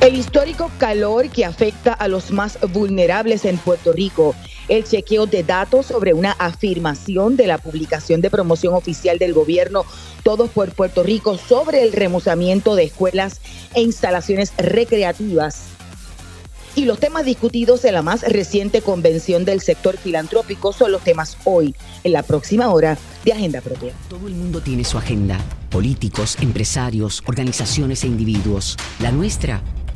El histórico calor que afecta a los más vulnerables en Puerto Rico. El chequeo de datos sobre una afirmación de la publicación de promoción oficial del gobierno Todos por Puerto Rico sobre el remozamiento de escuelas e instalaciones recreativas y los temas discutidos en la más reciente convención del sector filantrópico son los temas hoy, en la próxima hora de Agenda Propia. Todo el mundo tiene su agenda. Políticos, empresarios, organizaciones e individuos. La nuestra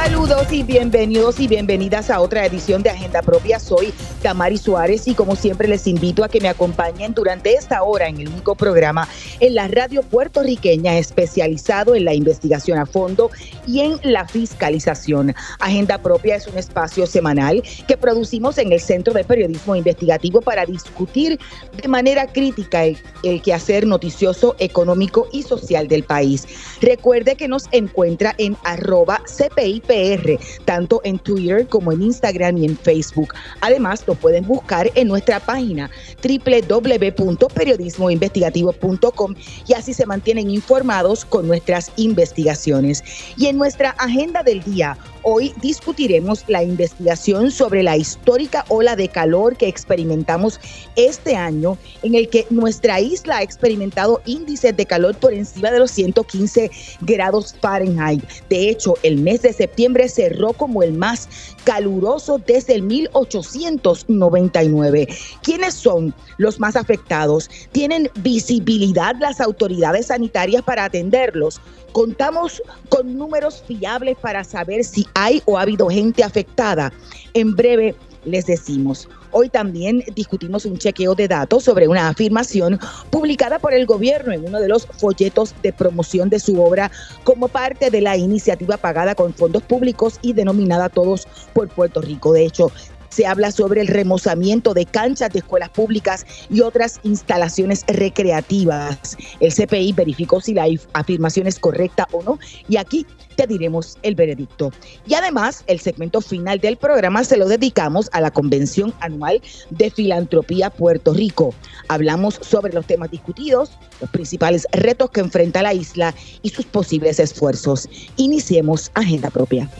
Saludos y bienvenidos y bienvenidas a otra edición de Agenda Propia. Soy Tamari Suárez y como siempre les invito a que me acompañen durante esta hora en el único programa en la radio puertorriqueña especializado en la investigación a fondo y en la fiscalización. Agenda Propia es un espacio semanal que producimos en el Centro de Periodismo Investigativo para discutir de manera crítica el, el quehacer noticioso, económico y social del país. Recuerde que nos encuentra en arroba CPI PR, tanto en Twitter como en Instagram y en Facebook. Además, lo pueden buscar en nuestra página www.periodismoinvestigativo.com y así se mantienen informados con nuestras investigaciones. Y en nuestra agenda del día, Hoy discutiremos la investigación sobre la histórica ola de calor que experimentamos este año, en el que nuestra isla ha experimentado índices de calor por encima de los 115 grados Fahrenheit. De hecho, el mes de septiembre cerró como el más caluroso desde el 1899. ¿Quiénes son los más afectados? ¿Tienen visibilidad las autoridades sanitarias para atenderlos? Contamos con números fiables para saber si hay o ha habido gente afectada. En breve les decimos. Hoy también discutimos un chequeo de datos sobre una afirmación publicada por el gobierno en uno de los folletos de promoción de su obra como parte de la iniciativa pagada con fondos públicos y denominada Todos por Puerto Rico. De hecho, se habla sobre el remozamiento de canchas de escuelas públicas y otras instalaciones recreativas. El CPI verificó si la afirmación es correcta o no y aquí te diremos el veredicto. Y además, el segmento final del programa se lo dedicamos a la Convención Anual de Filantropía Puerto Rico. Hablamos sobre los temas discutidos, los principales retos que enfrenta la isla y sus posibles esfuerzos. Iniciemos Agenda Propia.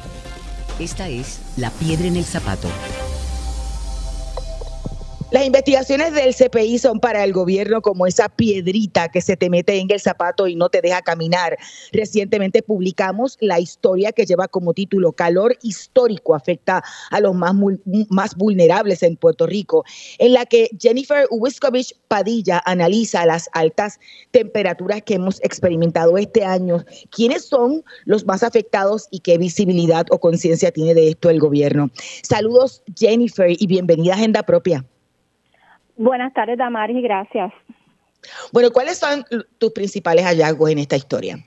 Esta es La Piedra en el Zapato las investigaciones del CPI son para el gobierno como esa piedrita que se te mete en el zapato y no te deja caminar. Recientemente publicamos la historia que lleva como título Calor histórico afecta a los más, vulnerables en Puerto Rico, en la que Jennifer Wiskovich Padilla analiza las altas temperaturas que hemos experimentado este año. ¿Quiénes son los más afectados y qué visibilidad o conciencia tiene de esto el gobierno? Saludos Jennifer y bienvenida a Agenda Propia. Buenas tardes, Damaris, y gracias. Bueno, ¿cuáles son tus principales hallazgos en esta historia?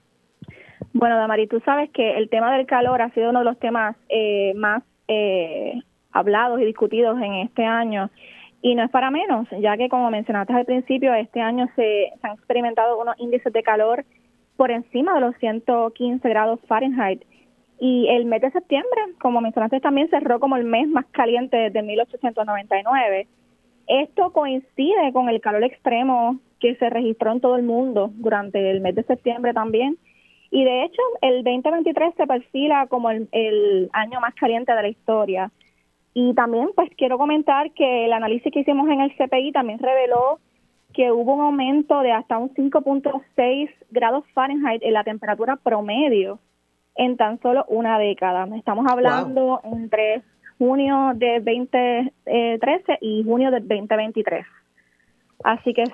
Bueno, Damaris, tú sabes que el tema del calor ha sido uno de los temas eh, más eh, hablados y discutidos en este año. Y no es para menos, ya que como mencionaste al principio, este año se, se han experimentado unos índices de calor por encima de los 115 grados Fahrenheit. Y el mes de septiembre, como mencionaste, también cerró como el mes más caliente desde 1899. Esto coincide con el calor extremo que se registró en todo el mundo durante el mes de septiembre también. Y de hecho, el 2023 se perfila como el, año más caliente de la historia. Y también, pues quiero comentar que el análisis que hicimos en el CPI también reveló que hubo un aumento de hasta un 5.6 grados Fahrenheit en la temperatura promedio en tan solo una década. Estamos hablando entre junio de 2013 y junio del 2023. Así que es,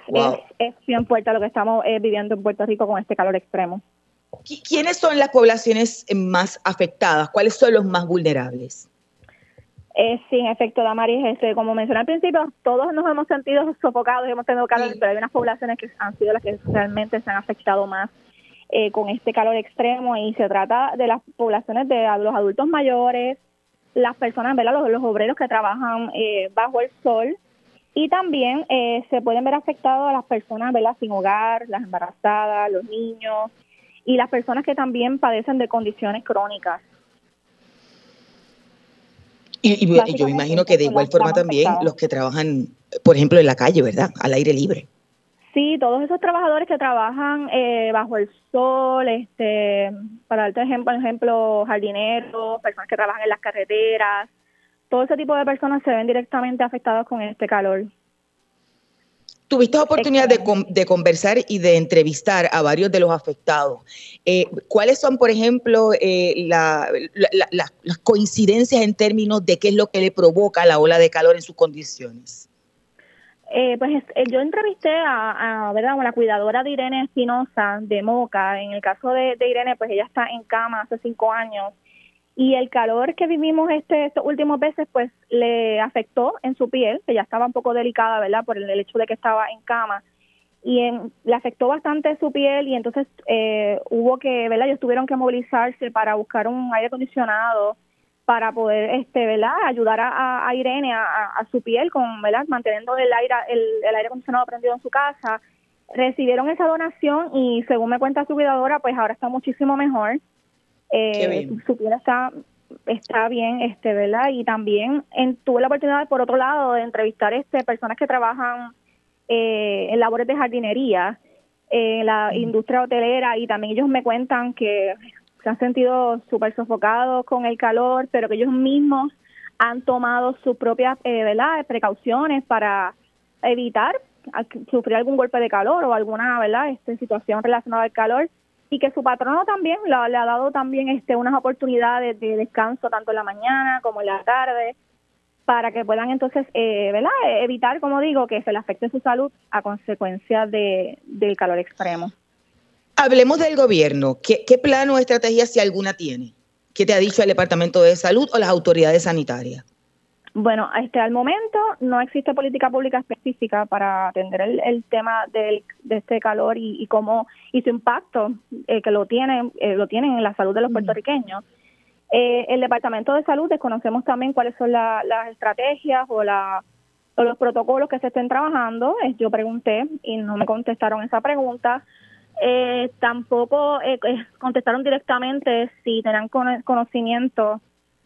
es, bien fuerte lo que estamos eh, viviendo en Puerto Rico con este calor extremo. ¿Quiénes son las poblaciones más afectadas? ¿Cuáles son los más vulnerables? Eh, sí, en efecto, Damaris, este, como mencioné al principio, todos nos hemos sentido sofocados, hemos tenido calor, pero hay unas poblaciones que han sido las que realmente se han afectado más eh, con este calor extremo y se trata de las poblaciones de los adultos mayores, las personas, ¿verdad? Los, obreros que trabajan eh, bajo el sol y también eh, se pueden ver afectados a las personas, ¿verdad? Sin hogar, las embarazadas, los niños y las personas que también padecen de condiciones crónicas. Y, yo me imagino que de igual forma también los que trabajan por ejemplo, en la calle, ¿verdad? Al aire libre. Sí, todos esos trabajadores que trabajan eh, bajo el sol, este, para darte ejemplo, ejemplo, jardineros, personas que trabajan en las carreteras, todo ese tipo de personas se ven directamente afectados con este calor. Tuviste oportunidad de, conversar y de entrevistar a varios de los afectados. Eh, ¿Cuáles son, por ejemplo, eh, las coincidencias en términos de qué es lo que le provoca la ola de calor en sus condiciones? Eh, pues yo entrevisté a, ¿verdad? a la cuidadora de Irene Espinosa de Moca. En el caso de, Irene, pues ella está en cama hace cinco años y el calor que vivimos este, estos últimos meses pues le afectó en su piel, que ya estaba un poco delicada, ¿verdad? Por el, hecho de que estaba en cama y le afectó bastante su piel y entonces eh, hubo que, ¿verdad? Ellos tuvieron que movilizarse para buscar un aire acondicionado para poder, este, ¿verdad? Ayudar a, Irene a, su piel con, ¿verdad? Manteniendo el aire, el, el aire acondicionado prendido en su casa. Recibieron esa donación y según me cuenta su cuidadora, pues ahora está muchísimo mejor eh, su piel está está bien, este, ¿verdad? Y también en, tuve la oportunidad, por otro lado, de entrevistar este personas que trabajan eh, en labores de jardinería, en la industria hotelera, y también ellos me cuentan que se han sentido súper sofocados con el calor, pero que ellos mismos han tomado sus propias, eh, ¿verdad?, precauciones para evitar sufrir algún golpe de calor o alguna, ¿verdad?, este, situación relacionada al calor y que su patrono también le ha dado también este unas oportunidades de descanso tanto en la mañana como en la tarde para que puedan entonces eh, ¿verdad? evitar como digo que se le afecte su salud a consecuencia de, del calor extremo hablemos del gobierno ¿Qué, qué plan o estrategia si alguna tiene qué te ha dicho el departamento de salud o las autoridades sanitarias bueno, este, al momento no existe política pública específica para atender el, tema del, de este calor y, cómo y su impacto eh, que lo tienen eh, lo tienen en la salud de los puertorriqueños. Eh, el Departamento de Salud desconocemos también cuáles son las estrategias o, la, o los protocolos que se estén trabajando. Yo pregunté y no me contestaron esa pregunta. Tampoco contestaron directamente si tenían conocimiento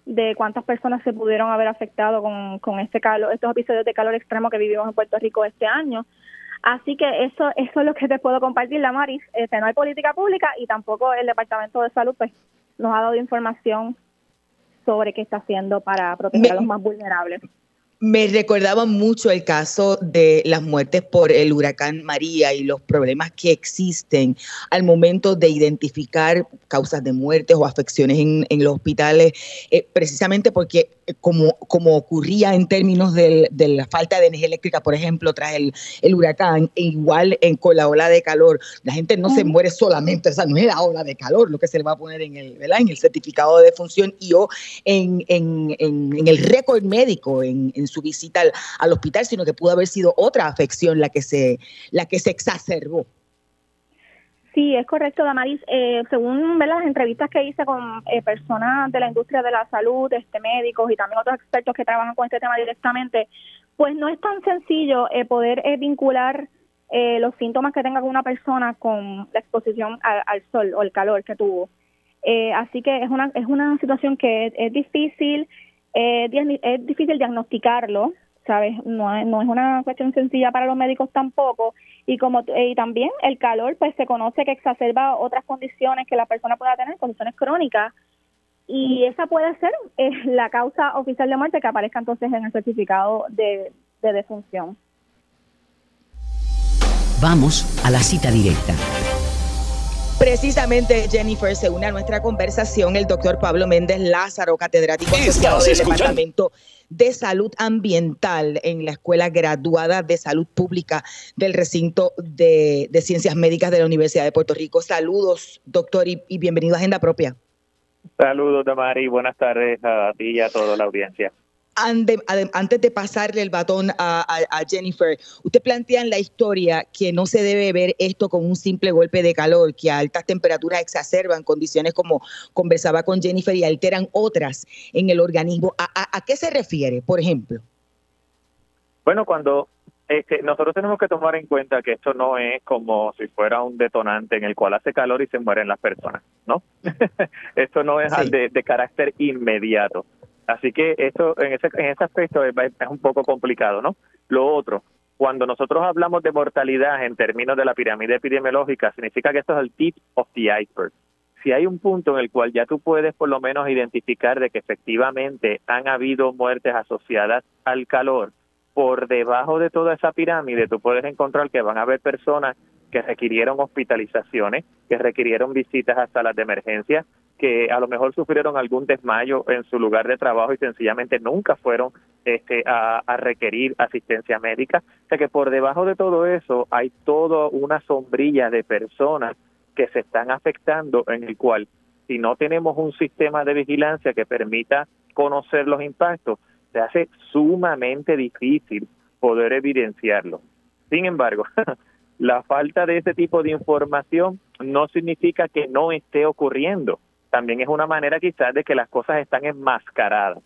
de cuántas personas se pudieron haber afectado con, con este calor, estos episodios de calor extremo que vivimos en Puerto Rico este año. Así que eso, eso es lo que te puedo compartir, la Maris. Este, no hay política pública y tampoco el Departamento de Salud pues, nos ha dado información sobre qué está haciendo para proteger a los más vulnerables. Me recordaba mucho el caso de las muertes por el huracán María y los problemas que existen al momento de identificar causas de muertes o afecciones en, los hospitales, eh, precisamente porque como, como ocurría en términos de la falta de energía eléctrica, por ejemplo, tras el, huracán, e igual en, con la ola de calor, la gente no se muere solamente, o sea, no es la ola de calor lo que se le va a poner en el, en el certificado de función y o en, el récord médico, en, su visita al, hospital, sino que pudo haber sido otra afección la que se, la que se exacerbó. Sí, es correcto, Damaris. Eh, según las entrevistas que hice con eh, personas de la industria de la salud, este, médicos y también otros expertos que trabajan con este tema directamente, pues no es tan sencillo eh, poder vincular los síntomas que tenga una persona con la exposición al, sol o el calor que tuvo. así que es una es una situación que es, difícil, es difícil diagnosticarlo, ¿sabes? No es, no es una cuestión sencilla para los médicos tampoco. Y como y también el calor, pues se conoce que exacerba otras condiciones que la persona pueda tener, condiciones crónicas. Y esa puede ser eh, la causa oficial de muerte que aparezca entonces en el certificado de, de defunción. Vamos a la cita directa. Precisamente, Jennifer, se une a nuestra conversación el doctor Pablo Méndez Lázaro, catedrático asociado del Departamento de Salud Ambiental en la Escuela Graduada de Salud Pública del Recinto de, Ciencias Médicas de la Universidad de Puerto Rico. Saludos, doctor, y, bienvenido a Agenda Propia. Saludos, Damari. Buenas tardes a ti y a toda la audiencia antes de pasarle el batón a, Jennifer, usted plantea en la historia que no se debe ver esto como un simple golpe de calor, que a altas temperaturas exacerban condiciones como conversaba con Jennifer y alteran otras en el organismo. ¿A, qué se refiere, por ejemplo? Bueno, cuando este, nosotros tenemos que tomar en cuenta que esto no es como si fuera un detonante en el cual hace calor y se mueren las personas, ¿no? esto no es de carácter inmediato Así que esto en ese, en ese aspecto es, es un poco complicado, ¿no? Lo otro, cuando nosotros hablamos de mortalidad en términos de la pirámide epidemiológica, significa que esto es el tip of the iceberg. Si hay un punto en el cual ya tú puedes por lo menos identificar de que efectivamente han habido muertes asociadas al calor, por debajo de toda esa pirámide tú puedes encontrar que van a haber personas que requirieron hospitalizaciones, que requirieron visitas a salas de emergencia, que a lo mejor sufrieron algún desmayo en su lugar de trabajo y sencillamente nunca fueron este, a, requerir asistencia médica. O sea que por debajo de todo eso hay toda una sombrilla de personas que se están afectando en el cual si no tenemos un sistema de vigilancia que permita conocer los impactos, se hace sumamente difícil poder evidenciarlo. Sin embargo, la falta de ese tipo de información no significa que no esté ocurriendo. También es una manera quizás de que las cosas están enmascaradas.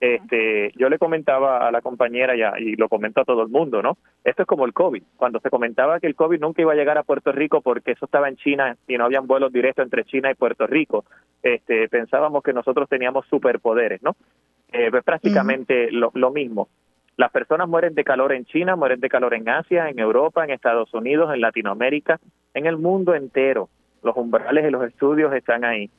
Este, yo le comentaba a la compañera y lo comento a todo el mundo, ¿no? Esto es como el COVID. Cuando se comentaba que el COVID nunca iba a llegar a Puerto Rico porque eso estaba en China y no habían vuelos directos entre China y Puerto Rico, este, pensábamos que nosotros teníamos superpoderes, ¿no? Eh, es prácticamente lo, lo mismo. Las personas mueren de calor en China, mueren de calor en Asia, en Europa, en Estados Unidos, en Latinoamérica, en el mundo entero. Los umbrales y los estudios están ahí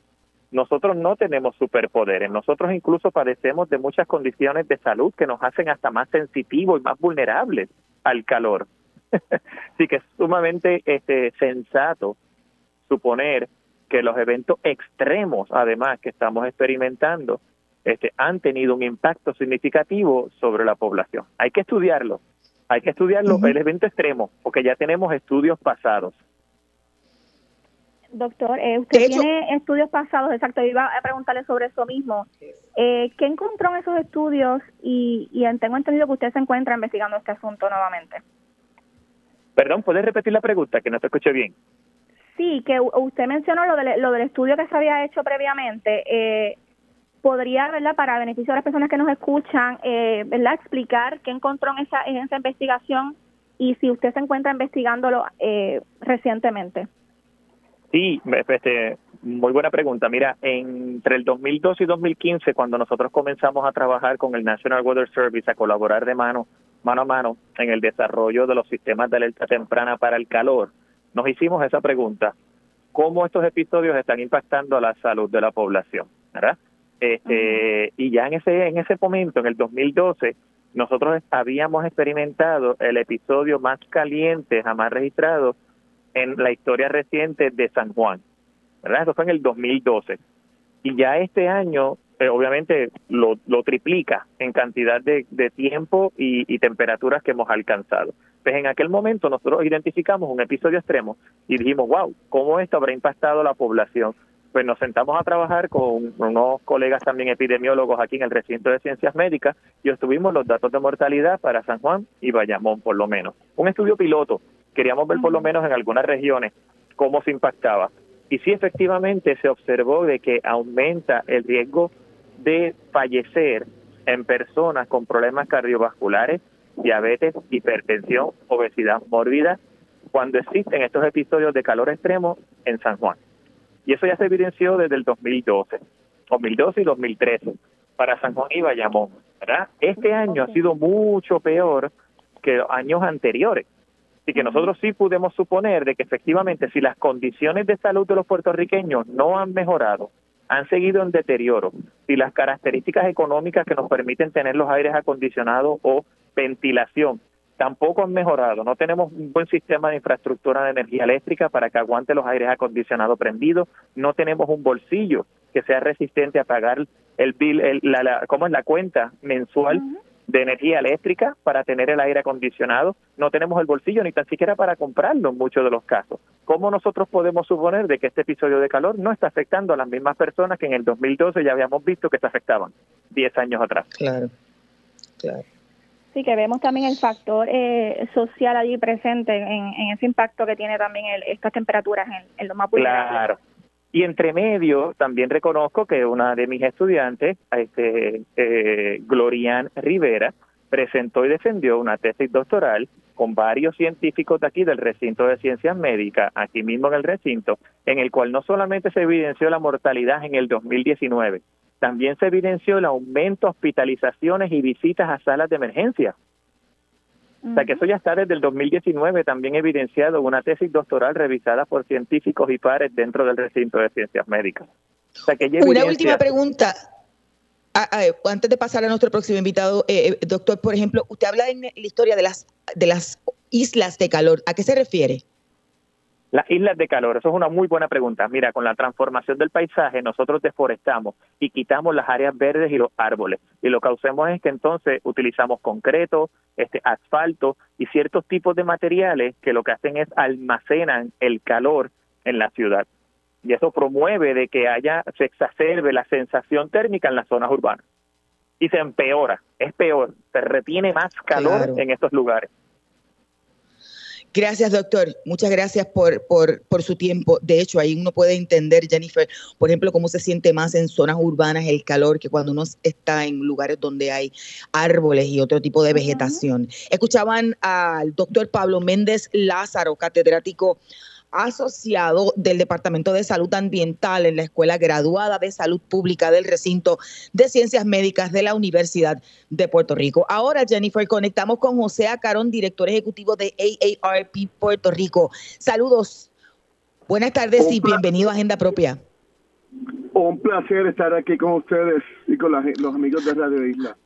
nosotros no tenemos superpoderes, nosotros incluso padecemos de muchas condiciones de salud que nos hacen hasta más sensitivos y más vulnerables al calor. Así que es sumamente este, sensato suponer que los eventos extremos, además, que estamos experimentando, este, han tenido un impacto significativo sobre la población. Hay que estudiarlo, hay que estudiarlo, el evento extremo, porque ya tenemos estudios pasados. Doctor, eh, usted tiene estudios pasados, exacto, iba a preguntarle sobre eso mismo. Eh, ¿Qué encontró en esos estudios? Y, y tengo entendido que usted se encuentra investigando este asunto nuevamente. Perdón, ¿puedes repetir la pregunta? Que no te escuché bien. Sí, que usted mencionó lo, lo del estudio que se había hecho previamente. Eh, ¿Podría, verdad, para beneficio de las personas que nos escuchan, eh, verdad, explicar qué encontró en esa, en esa investigación y si usted se encuentra investigándolo eh, recientemente? Sí, este, muy buena pregunta. Mira, entre el 2012 y 2015, cuando nosotros comenzamos a trabajar con el National Weather Service, a colaborar de mano, mano a mano en el desarrollo de los sistemas de alerta temprana para el calor, nos hicimos esa pregunta. ¿Cómo estos episodios están impactando a la salud de la población? ¿verdad? Este, Y ya en ese, en ese momento, en el 2012, nosotros habíamos experimentado el episodio más caliente jamás registrado en la historia reciente de San Juan. ¿verdad? Eso fue en el 2012. Y ya este año, eh, obviamente, lo, lo, triplica en cantidad de, de tiempo y, y, temperaturas que hemos alcanzado. Pues en aquel momento nosotros identificamos un episodio extremo y dijimos, wow, ¿cómo esto habrá impactado a la población? Pues nos sentamos a trabajar con unos colegas también epidemiólogos aquí en el recinto de ciencias médicas y obtuvimos los datos de mortalidad para San Juan y Bayamón, por lo menos. Un estudio piloto queríamos ver por lo menos en algunas regiones cómo se impactaba. Y sí, efectivamente, se observó de que aumenta el riesgo de fallecer en personas con problemas cardiovasculares, diabetes, hipertensión, obesidad mórbida, cuando existen estos episodios de calor extremo en San Juan. Y eso ya se evidenció desde el 2012, 2012 y 2013 para San Juan y Bayamón. ¿verdad? Este año ha sido mucho peor que años anteriores. Así que nosotros sí pudimos suponer de que efectivamente si las condiciones de salud de los puertorriqueños no han mejorado, han seguido en deterioro, si las características económicas que nos permiten tener los aires acondicionados o ventilación tampoco han mejorado, no tenemos un buen sistema de infraestructura de energía eléctrica para que aguante los aires acondicionados prendidos, no tenemos un bolsillo que sea resistente a pagar el bill, el, la, ¿cómo es la cuenta mensual de energía eléctrica para tener el aire acondicionado, no tenemos el bolsillo ni tan siquiera para comprarlo en muchos de los casos. ¿Cómo nosotros podemos suponer de que este episodio de calor no está afectando a las mismas personas que en el 2012 ya habíamos visto que se afectaban 10 años atrás? Claro, claro. Sí, que vemos también el factor eh, social allí presente en, ese impacto que tiene también estas temperaturas en, los más. Claro, y entre medio, también reconozco que una de mis estudiantes, este, eh, Glorian Rivera, presentó y defendió una tesis doctoral con varios científicos de aquí del recinto de ciencias médicas, aquí mismo en el recinto, en el cual no solamente se evidenció la mortalidad en el 2019, también se evidenció el aumento de hospitalizaciones y visitas a salas de emergencia. O sea que eso ya está desde el 2019 también evidenciado en una tesis doctoral revisada por científicos y pares dentro del recinto de ciencias médicas. una última pregunta. antes de pasar a nuestro próximo invitado, eh, eh, doctor, por ejemplo, usted habla en la historia de las, de las islas de calor. ¿A qué se refiere? Las islas de calor, eso es una muy buena pregunta. Mira, con la transformación del paisaje, nosotros deforestamos y quitamos las áreas verdes y los árboles. Y lo que hacemos es que entonces utilizamos concreto, este asfalto y ciertos tipos de materiales que lo que hacen es almacenan el calor en la ciudad. Y eso promueve de que haya, se exacerbe la sensación térmica en las zonas urbanas. Y se empeora, es peor, se retiene más calor en estos lugares. Gracias, doctor. Muchas gracias por, por, por, su tiempo. De hecho, ahí uno puede entender, Jennifer, por ejemplo, cómo se siente más en zonas urbanas el calor que cuando uno está en lugares donde hay árboles y otro tipo de vegetación. Escuchaban al doctor Pablo Méndez Lázaro, catedrático asociado del Departamento de Salud Ambiental en la Escuela Graduada de Salud Pública del Recinto de Ciencias Médicas de la Universidad de Puerto Rico. Ahora, Jennifer, conectamos con José Acarón, director ejecutivo de AARP Puerto Rico. Saludos, buenas tardes y bienvenido a Agenda Propia. Un placer estar aquí con ustedes y con los amigos de Radio Isla.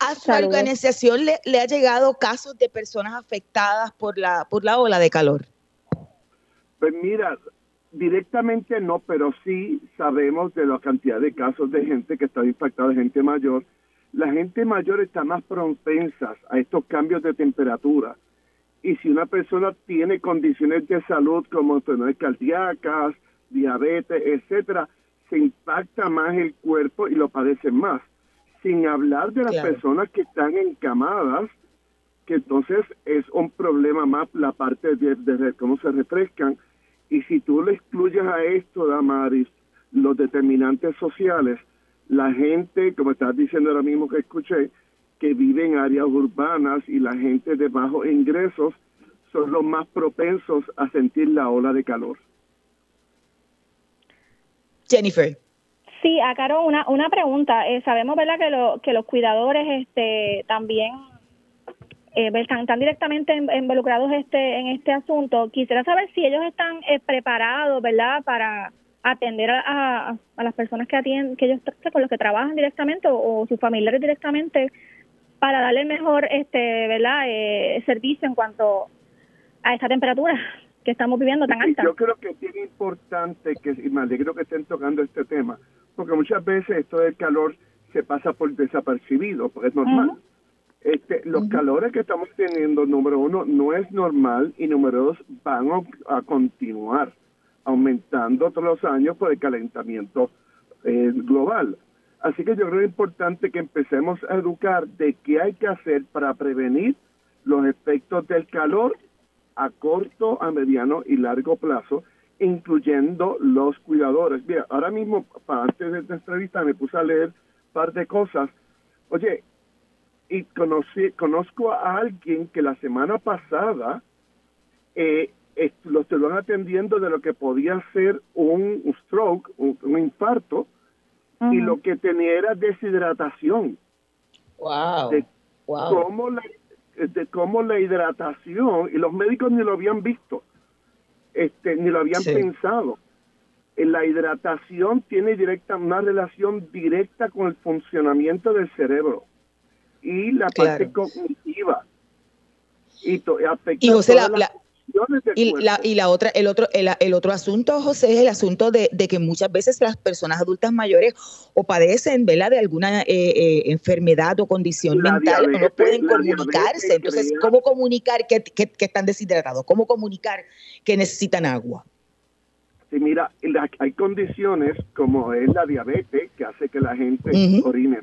¿A su organización le, le ha llegado casos de personas afectadas por la, por la ola de calor? Pues mira, directamente no, pero sí sabemos de la cantidad de casos de gente que está impactada, de gente mayor. La gente mayor está más propensa a estos cambios de temperatura. Y si una persona tiene condiciones de salud como enfermedades cardíacas, diabetes, etcétera, se impacta más el cuerpo y lo padecen más. Sin hablar de las personas que están encamadas, que entonces es un problema más la parte de, de cómo se refrescan y si tú le excluyes a esto, Damaris, los determinantes sociales, la gente, como estás diciendo ahora mismo que escuché, que vive en áreas urbanas y la gente de bajos ingresos son los más propensos a sentir la ola de calor. Jennifer. Sí, a Caro, una, una pregunta. Eh, sabemos, ¿verdad?, que, lo, que los cuidadores este, también eh, están, directamente involucrados este en este asunto. Quisiera saber si ellos están eh, preparados, ¿verdad?, para atender a, a, las personas que atienden, que ellos con los que trabajan directamente o, sus familiares directamente para darle mejor, este, ¿verdad?, eh, servicio en cuanto a esta temperatura que estamos viviendo tan alta. Yo creo que es bien importante que, y me alegro que estén tocando este tema, porque muchas veces esto del calor se pasa por desapercibido, porque es normal. Este, los calores que estamos teniendo, número uno, no es normal y número dos, van a, continuar aumentando todos los años por el calentamiento eh, global. Así que yo creo que es importante que empecemos a educar de qué hay que hacer para prevenir los efectos del calor a corto, a mediano y largo plazo, incluyendo los cuidadores. Mira, ahora mismo, para antes de esta entrevista, me puse a leer un par de cosas. Oye, y conocí, conozco a alguien que la semana pasada eh, lo estuvieron atendiendo de lo que podía ser un, stroke, un, infarto, y lo que tenía era deshidratación. Wow. De Cómo la, de cómo la hidratación, y los médicos ni lo habían visto, este, ni lo habían pensado. La hidratación tiene directa, una relación directa con el funcionamiento del cerebro y la parte cognitiva. Y afecta y José, la, y, la, y la otra, el otro, el, otro asunto, José, es el asunto de, que muchas veces las personas adultas mayores o padecen ¿verdad? de alguna eh, eh, enfermedad o condición mental o no pueden comunicarse. Entonces, ¿cómo comunicar que, que, están deshidratados? ¿Cómo comunicar que necesitan agua? Sí, mira, hay condiciones como es la diabetes, que hace que la gente orine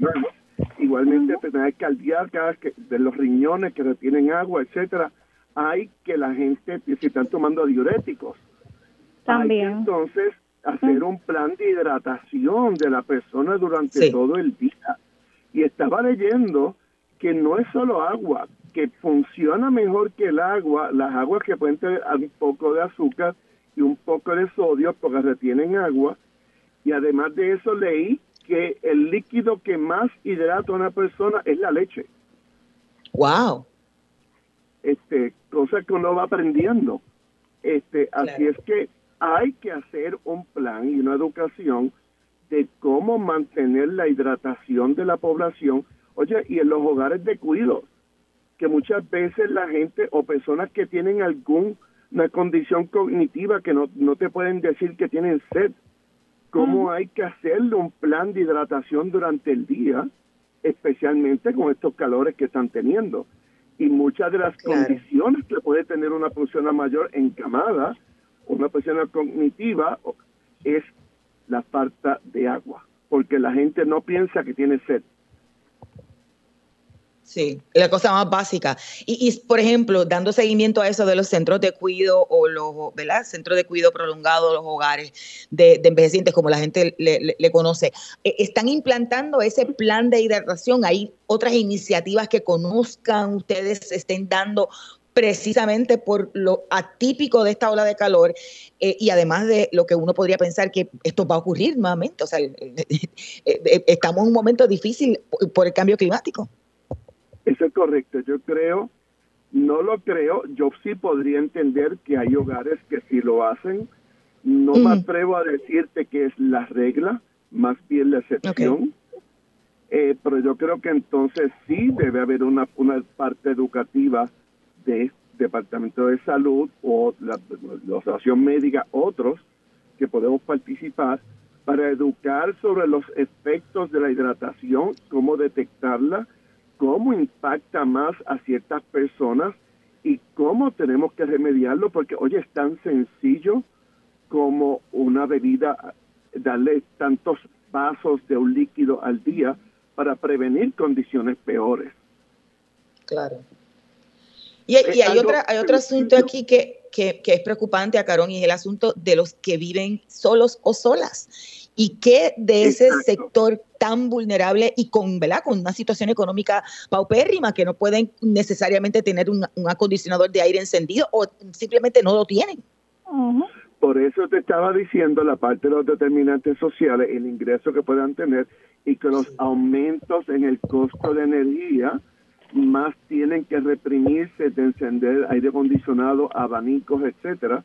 igualmente enfermedades cardíacas, que, de los riñones que retienen agua, etcétera, hay que la gente, si están tomando diuréticos, también. entonces hacer un plan de hidratación de la persona durante todo el día. Y estaba leyendo que no es solo agua, que funciona mejor que el agua, las aguas que pueden tener un poco de azúcar y un poco de sodio porque retienen agua. Y además de eso leí que el líquido que más hidrata a una persona es la leche. Wow. Este, cosa que uno va aprendiendo. Este, así es que hay que hacer un plan y una educación de cómo mantener la hidratación de la población. Oye, y en los hogares de cuido, que muchas veces la gente o personas que tienen alguna condición cognitiva que no, no te pueden decir que tienen sed, cómo hay que hacerle un plan de hidratación durante el día, especialmente con estos calores que están teniendo. Y muchas de las condiciones que puede tener una persona mayor encamada, una persona cognitiva, es la falta de agua, porque la gente no piensa que tiene sed. Sí, la cosa más básica. Y, por ejemplo, dando seguimiento a eso de los centros de cuido o los centros de cuido prolongado, los hogares de, envejecientes, como la gente le, conoce, eh, ¿están implantando ese plan de hidratación? ¿Hay otras iniciativas que conozcan ustedes, estén dando precisamente por lo atípico de esta ola de calor eh, y además de lo que uno podría pensar que esto va a ocurrir nuevamente. O sea, eh, estamos en un momento difícil por el cambio climático. Eso es correcto. Yo creo, no lo creo, yo sí podría entender que hay hogares que sí lo hacen. No me atrevo a decirte que es la regla, más bien la excepción. Eh, pero yo creo que entonces sí debe haber una, una parte educativa de Departamento de Salud o la, la Asociación Médica, otros que podemos participar para educar sobre los efectos de la hidratación, cómo detectarla, cómo impacta más a ciertas personas y cómo tenemos que remediarlo, porque oye, es tan sencillo como una bebida, darle tantos vasos de un líquido al día para prevenir condiciones peores. Claro. Y, hay, otra, hay otro asunto aquí que, que, que, es preocupante a Carón y es el asunto de los que viven solos o solas y qué de ese sector tan vulnerable y con, ¿verdad? con una situación económica paupérrima que no pueden necesariamente tener un, acondicionador de aire encendido o simplemente no lo tienen. Por eso te estaba diciendo la parte de los determinantes sociales, el ingreso que puedan tener y que los aumentos en el costo de energía más tienen que reprimirse de encender aire acondicionado, abanicos, etcétera.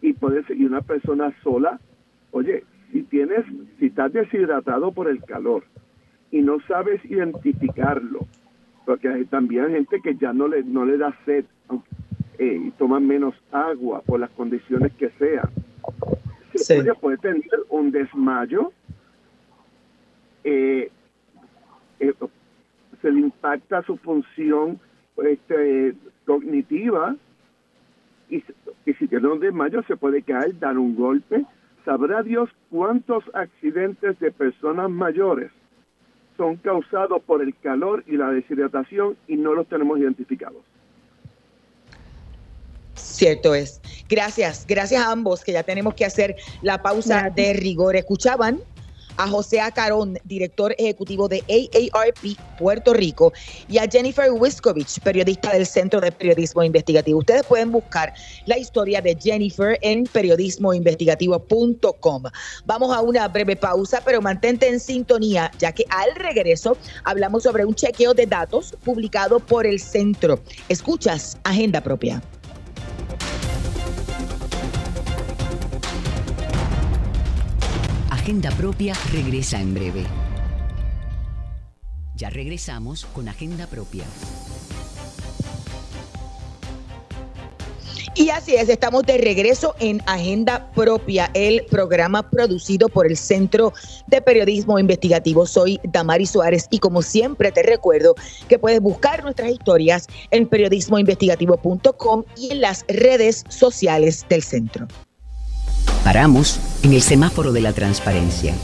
Y puede ser, y una persona sola, oye, si tienes, si estás deshidratado por el calor y no sabes identificarlo, porque hay también gente que ya no le, no le da sed eh, y toman menos agua por las condiciones que sean. Se puede, tener un desmayo, eh, eh, se le impacta su función este, cognitiva y, y si tiene un desmayo se puede caer, dar un golpe, Sabrá Dios cuántos accidentes de personas mayores son causados por el calor y la deshidratación y no los tenemos identificados. Cierto es. Gracias, gracias a ambos que ya tenemos que hacer la pausa de rigor. Escuchaban a José Acarón, director ejecutivo de AARP Puerto Rico, y a Jennifer Wiskovich, periodista del Centro de Periodismo Investigativo. Ustedes pueden buscar la historia de Jennifer en periodismoinvestigativo.com. Vamos a una breve pausa, pero mantente en sintonía, ya que al regreso hablamos sobre un chequeo de datos publicado por el centro. Escuchas Agenda Propia. Agenda Propia regresa en breve. Ya regresamos con Agenda Propia. Y así es, estamos de regreso en Agenda Propia, el programa producido por el Centro de Periodismo Investigativo. Soy Damari Suárez y como siempre te recuerdo que puedes buscar nuestras historias en periodismoinvestigativo.com y en las redes sociales del centro. Paramos en el semáforo de la transparencia.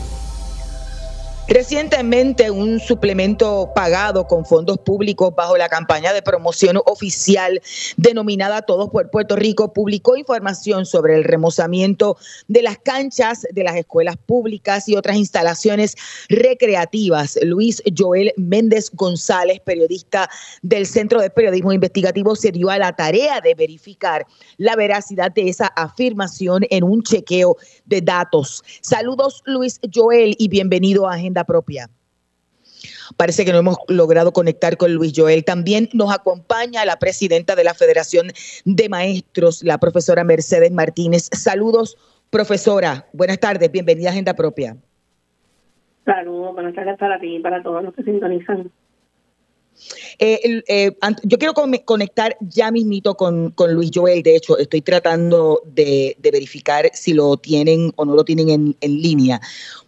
Recientemente, un suplemento pagado con fondos públicos bajo la campaña de promoción oficial denominada Todos por Puerto Rico publicó información sobre el remozamiento de las canchas de las escuelas públicas y otras instalaciones recreativas. Luis Joel Méndez González, periodista del Centro de Periodismo Investigativo, se dio a la tarea de verificar la veracidad de esa afirmación en un chequeo de datos. Saludos, Luis Joel, y bienvenido a Agenda propia. Parece que no hemos logrado conectar con Luis Joel. También nos acompaña la presidenta de la Federación de Maestros, la profesora Mercedes Martínez. Saludos, profesora. Buenas tardes, bienvenida a Agenda Propia. Saludos, buenas tardes para ti y para todos los que sintonizan. Eh, eh, yo quiero conectar ya mismito con, con, Luis Joel. De hecho, estoy tratando de, verificar si lo tienen o no lo tienen en, en, línea.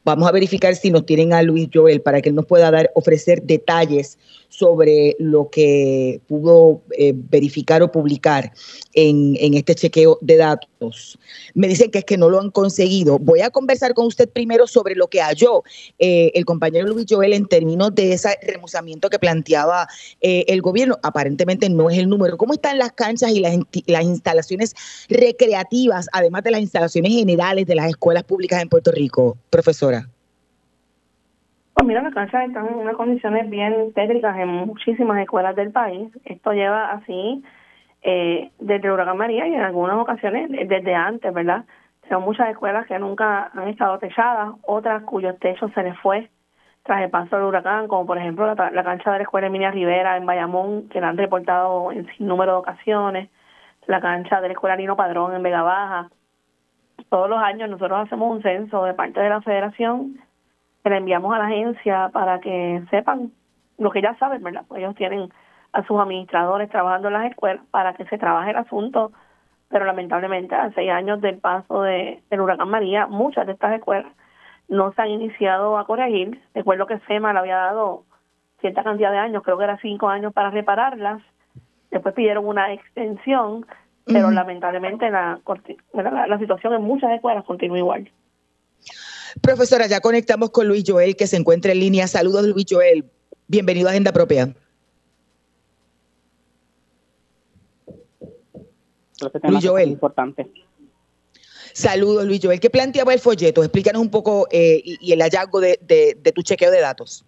Vamos a verificar si nos tienen a Luis Joel para que él nos pueda dar, ofrecer detalles sobre lo que pudo eh, verificar o publicar en, este chequeo de datos. Me dicen que es que no lo han conseguido. Voy a conversar con usted primero sobre lo que halló eh, el compañero Luis Joel en términos de ese remozamiento que planteaba eh, el gobierno. Aparentemente no es el número. ¿Cómo están las canchas y las, las instalaciones recreativas, además de las instalaciones generales de las escuelas públicas en Puerto Rico, profesora? Pues mira, las canchas están en unas condiciones bien tétricas en muchísimas escuelas del país. Esto lleva así eh, desde el huracán María y en algunas ocasiones desde antes, ¿verdad? Son muchas escuelas que nunca han estado techadas, otras cuyos techos se les fue tras el paso del huracán, como por ejemplo la, cancha de la Escuela Emilia Rivera en Bayamón, que la han reportado en sin número de ocasiones, la cancha de la Escuela Nino Padrón en Vega Baja. Todos los años nosotros hacemos un censo de parte de la federación que le enviamos a la agencia para que sepan lo que ya saben, ¿verdad? Pues ellos tienen a sus administradores trabajando en las escuelas para que se trabaje el asunto, pero lamentablemente a seis años del paso de, del huracán María, muchas de estas escuelas no se han iniciado a corregir. Recuerdo que FEMA le había dado cierta cantidad de años, creo que era cinco años para repararlas, después pidieron una extensión, pero lamentablemente la, la, la situación en muchas escuelas continúa igual. Profesora, ya conectamos con Luis Joel, que se encuentra en línea. Saludos, Luis Joel. Bienvenido a Agenda Propia. Luis Joel. Importante. Saludos, Luis Joel. ¿Qué planteaba el folleto? Explícanos un poco eh, y, el hallazgo de, tu chequeo de datos.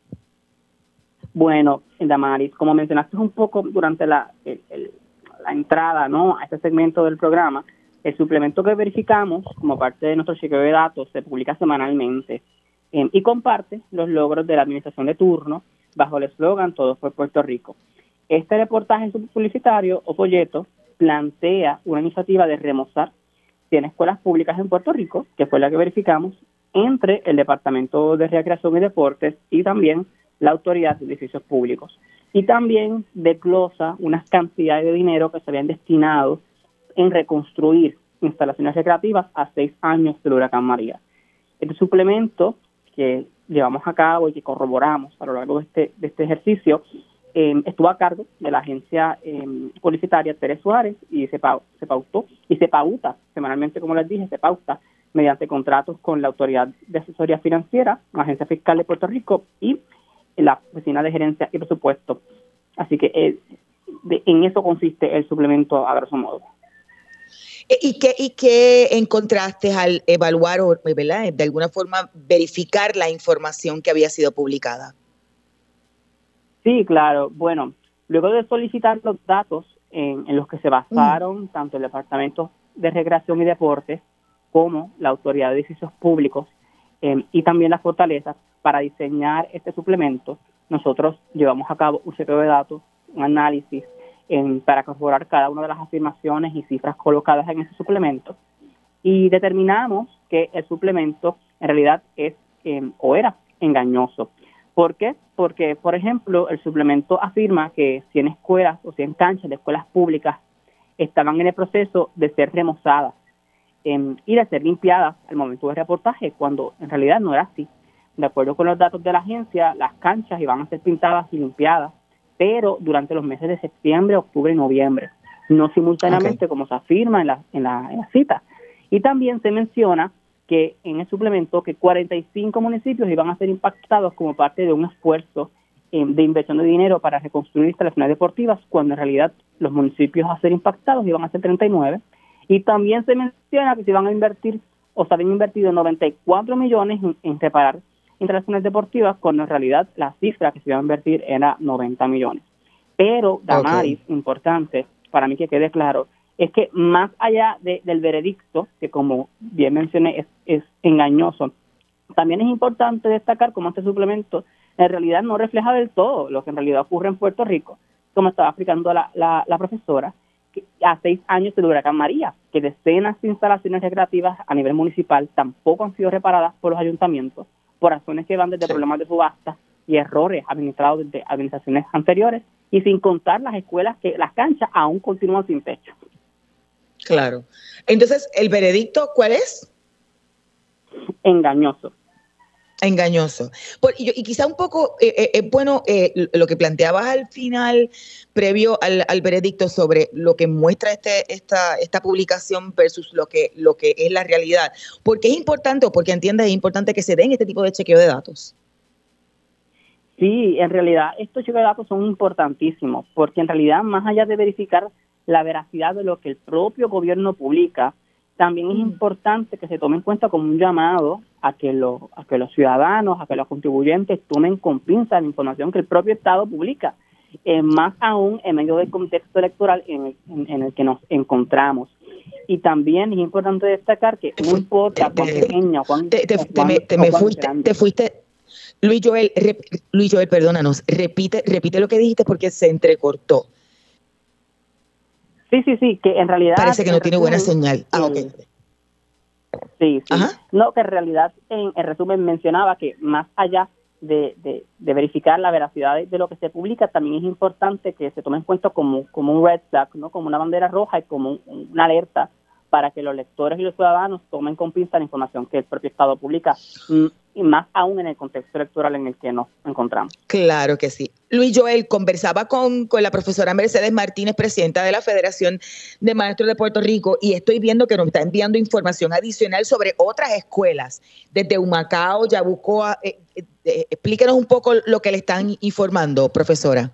Bueno, Damaris, como mencionaste un poco durante la, la entrada ¿no? a este segmento del programa, el suplemento que verificamos como parte de nuestro chequeo de datos se publica semanalmente em, y comparte los logros de la administración de turno bajo el eslogan Todos por Puerto Rico. Este reportaje publicitario o folleto plantea una iniciativa de remozar 100 escuelas públicas en Puerto Rico, que fue la que verificamos, entre el Departamento de Recreación y Deportes y también la Autoridad de Edificios Públicos. Y también desglosa unas cantidades de dinero que se habían destinado en reconstruir instalaciones recreativas a seis años del huracán María. Este suplemento que llevamos a cabo y que corroboramos a lo largo de este, este ejercicio em, estuvo a cargo de la agencia eh, publicitaria Teres Suárez y se, pautó y se pauta semanalmente, como les dije, se pauta mediante contratos con la Autoridad de Asesoría Financiera, la Agencia Fiscal de Puerto Rico y la Oficina de Gerencia y Presupuesto. Así que eh, en eso consiste el suplemento a grosso modo. Eh, ¿Y qué, ¿Y qué encontraste al evaluar o ¿verdad? de alguna forma verificar la información que había sido publicada? Sí, claro. Bueno, luego de solicitar los datos en, los que se basaron tanto el Departamento de Recreación y Deportes como la Autoridad de Edificios Públicos em, y también las fortalezas para diseñar este suplemento, nosotros llevamos a cabo un chequeo de datos, un análisis para corroborar cada una de las afirmaciones y cifras colocadas en ese suplemento y determinamos que el suplemento en realidad es em, o era engañoso. ¿Por qué? Porque, por ejemplo, el suplemento afirma que 100 escuelas o 100 canchas de escuelas públicas estaban en el proceso de ser remozadas em, y de ser limpiadas al momento del reportaje, cuando en realidad no era así. De acuerdo con los datos de la agencia, las canchas iban a ser pintadas y limpiadas pero durante los meses de septiembre, octubre y noviembre, no simultáneamente como se afirma en la, en, la, cita. Y también se menciona que en el suplemento que 45 municipios iban a ser impactados como parte de un esfuerzo eh, de inversión de dinero para reconstruir instalaciones deportivas, cuando en realidad los municipios a ser impactados iban a ser 39. Y también se menciona que se iban a invertir o se habían invertido 94 millones en, reparar instalaciones deportivas, cuando en realidad la cifra que se iba a invertir era 90 millones. Pero, Damaris, importante, para mí que quede claro, es que más allá del veredicto, que como bien mencioné es, engañoso, también es importante destacar cómo este suplemento en realidad no refleja del todo lo que en realidad ocurre en Puerto Rico, como estaba explicando la, la, profesora, que a seis años del huracán María, que decenas de instalaciones recreativas a nivel municipal tampoco han sido reparadas por los ayuntamientos por razones que van desde problemas de subasta y errores administrados desde administraciones anteriores y sin contar las escuelas que las canchas aún continúan sin techo. Claro. Entonces, ¿el veredicto cuál es? Engañoso. Engañoso. y, quizá un poco, eh, eh, eh bueno, eh, lo que planteabas al final, previo al, veredicto sobre lo que muestra este, esta, esta publicación versus lo que, lo que es la realidad. ¿Por qué es importante o porque entiendes es importante que se den este tipo de chequeo de datos? Sí, en realidad estos chequeos de datos son importantísimos porque en realidad más allá de verificar la veracidad de lo que el propio gobierno publica, también es importante que se tome en cuenta como un llamado a que, lo, a que los ciudadanos, a que los contribuyentes tomen con pinza la información que el propio Estado publica, eh, más aún en medio del contexto electoral en el, en, el que nos encontramos. Y también es importante destacar que no importa cuán pequeña o cuán, te, fuiste, te fuiste, Luis Joel, Luis Joel, perdónanos, repite, repite lo que dijiste porque se entrecortó. Sí, sí, sí, que en realidad... Parece que no tiene buena señal. Ah, ok. Sí, sí. No, que en realidad en, resumen mencionaba que más allá de, de, verificar la veracidad de, lo que se publica, también es importante que se tome en cuenta como, como un red flag, ¿no? como una bandera roja y como una alerta para que los lectores y los ciudadanos tomen con pinza la información que el propio Estado publica, mm, y más aún en el contexto electoral en el que nos encontramos. Claro que sí. Luis Joel conversaba con, la profesora Mercedes Martínez, presidenta de la Federación de Maestros de Puerto Rico, y estoy viendo que nos está enviando información adicional sobre otras escuelas, desde Humacao, Yabucoa. Eh, eh, eh, explíquenos un poco lo que le están informando, profesora.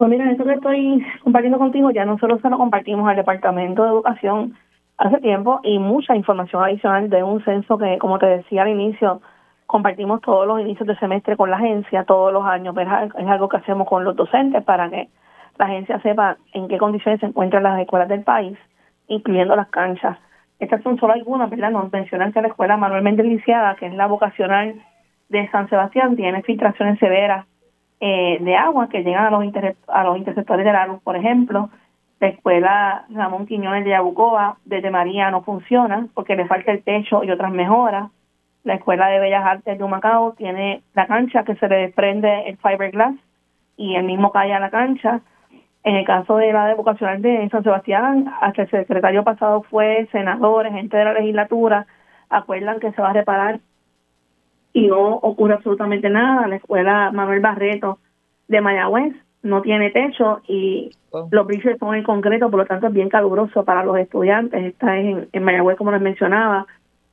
Pues mira, esto que estoy compartiendo contigo ya nosotros se lo compartimos al Departamento de Educación hace tiempo y mucha información adicional de un censo que, como te decía al inicio, compartimos todos los inicios de semestre con la agencia todos los años. Es algo que hacemos con los docentes para que la agencia sepa en qué condiciones se encuentran las escuelas del país, incluyendo las canchas. Estas son solo algunas, ¿verdad? Nos mencionan que la escuela Manuel Méndez Lisiada, que es la vocacional de San Sebastián, tiene filtraciones severas eh, de agua que llegan a los, a los interceptores de la luz, por ejemplo. La escuela Ramón Quiñones de Yabucoa, desde María, no funciona porque le falta el techo y otras mejoras. La Escuela de Bellas Artes de Humacao tiene la cancha que se le desprende el fiberglass y el mismo cae a la cancha. En el caso de la de de San Sebastián, hasta el secretario pasado fue senador, gente de la legislatura, acuerdan que se va a reparar y no ocurre absolutamente nada. La escuela Manuel Barreto de Mayagüez no tiene techo y oh. los bridges son en concreto, por lo tanto es bien caluroso para los estudiantes. Está en, en Mayagüez, como les mencionaba.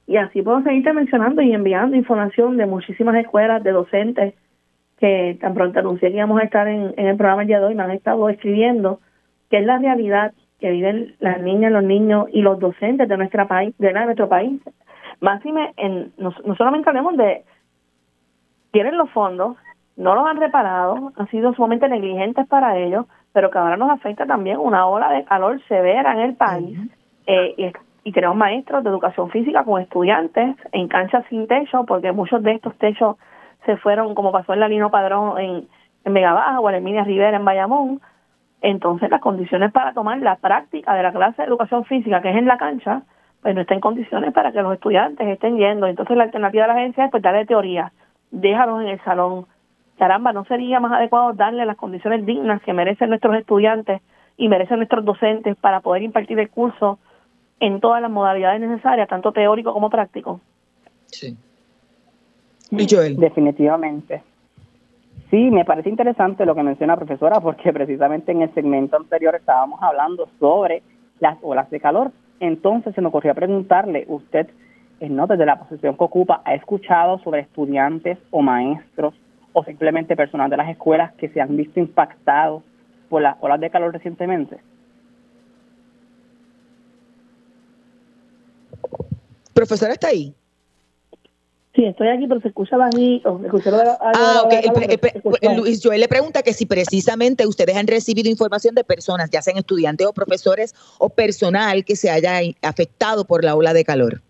Y así puedo seguirte mencionando y enviando información de muchísimas escuelas, de docentes, que tan pronto anuncié que íbamos a estar en, en el programa el día de hoy, me han estado escribiendo, que es la realidad que viven las niñas, los niños y los docentes de, nuestra país, de nuestro país Máxime, en, no, solamente hablemos de, tienen los fondos, no los han reparado, han sido sumamente negligentes para ellos, pero que ahora nos afecta también una ola de calor severa en el país eh, y, y, tenemos maestros de educación física con estudiantes en canchas sin techo, porque muchos de estos techos se fueron, como pasó en la Lino Padrón en, en Vega Baja o en Emilia Rivera en Bayamón. Entonces las condiciones para tomar la práctica de la clase de educación física, que es en la cancha, pues no está en condiciones para que los estudiantes estén yendo. Entonces la alternativa de la agencia es pues darle teoría, déjalos en el salón. Caramba, ¿no sería más adecuado darle las condiciones dignas que merecen nuestros estudiantes y merecen nuestros docentes para poder impartir el curso en todas las modalidades necesarias, tanto teórico como práctico? Sí. ¿Y Joel? Definitivamente. Sí, me parece interesante lo que menciona la profesora porque precisamente en el segmento anterior estábamos hablando sobre las olas de calor entonces se me ocurrió preguntarle, usted eh, ¿no? desde la posición que ocupa, ha escuchado sobre estudiantes o maestros o simplemente personal de las escuelas que se han visto impactados por las olas de calor recientemente? Profesora, ¿está ahí? Sí, estoy aquí, pero se escucha bajito. ah, ok. Luis Joel le pregunta que si precisamente ustedes han recibido información de personas, ya sean estudiantes o profesores o personal que se haya afectado por la ola de calor.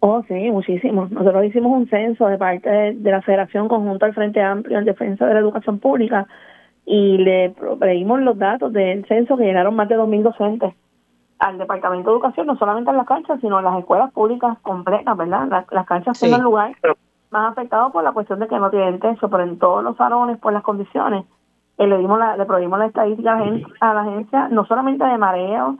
Oh, sí, muchísimo. Nosotros hicimos un censo de parte de, la Federación Conjunto al Frente Amplio en Defensa de la Educación Pública y le pedimos los datos del censo que llenaron más de 2.000 docentes al Departamento de Educación, no solamente en las canchas, sino en las escuelas públicas completas, ¿verdad? Las, canchas son el lugar más afectado por la cuestión de que no tienen techo, pero en todos los salones, por las condiciones, eh, le dimos la, le prohibimos la estadística a la, agencia, no solamente de mareo,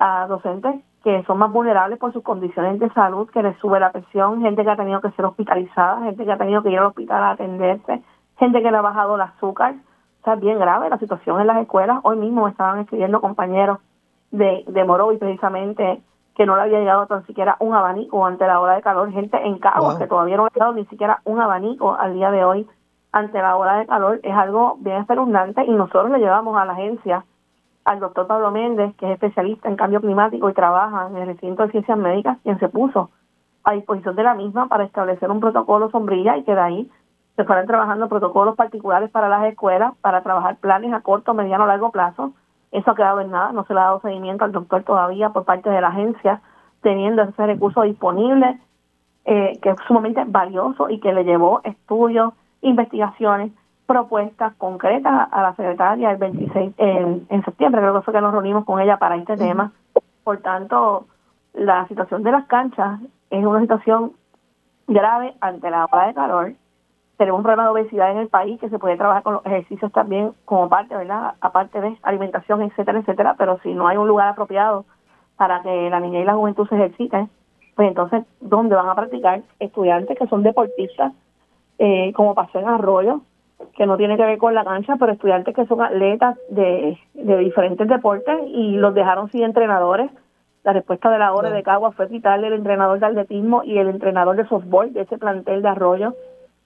a docentes que son más vulnerables por sus condiciones de salud, que les sube la presión, gente que ha tenido que ser hospitalizada, gente que ha tenido que ir al hospital a atenderse, gente que le ha bajado el azúcar. O sea, es bien grave la situación en las escuelas. Hoy mismo estaban escribiendo compañeros de, de y precisamente que no le había llegado tan siquiera un abanico ante la hora de calor, gente en Caguas que todavía no le ha llegado ni siquiera un abanico al día de hoy ante la hora de calor, es algo bien espeluznante y nosotros le llevamos a la agencia al doctor Pablo Méndez, que es especialista en cambio climático y trabaja en el recinto de ciencias médicas, quien se puso a disposición de la misma para establecer un protocolo sombrilla y que de ahí se fueran trabajando protocolos particulares para las escuelas, para trabajar planes a corto, mediano, largo plazo, eso ha quedado en nada, no se le ha dado seguimiento al doctor todavía por parte de la agencia, teniendo ese recurso disponible, eh, que es sumamente valioso y que le llevó estudios, investigaciones, propuestas concretas a la secretaria el 26 en, en septiembre, creo que fue que nos reunimos con ella para este tema. Por tanto, la situación de las canchas es una situación grave ante la ola de calor tenemos un problema de obesidad en el país que se puede trabajar con los ejercicios también como parte, ¿verdad? Aparte de alimentación, etcétera, etcétera, pero si no hay un lugar apropiado para que la niña y la juventud se ejerciten, pues entonces, ¿dónde van a practicar? Estudiantes que son deportistas, eh, como pasó en Arroyo, que no tiene que ver con la cancha, pero estudiantes que son atletas de, de diferentes deportes y los dejaron sin entrenadores. La respuesta de la hora de Cagua fue quitarle el entrenador de atletismo y el entrenador de softball de ese plantel de Arroyo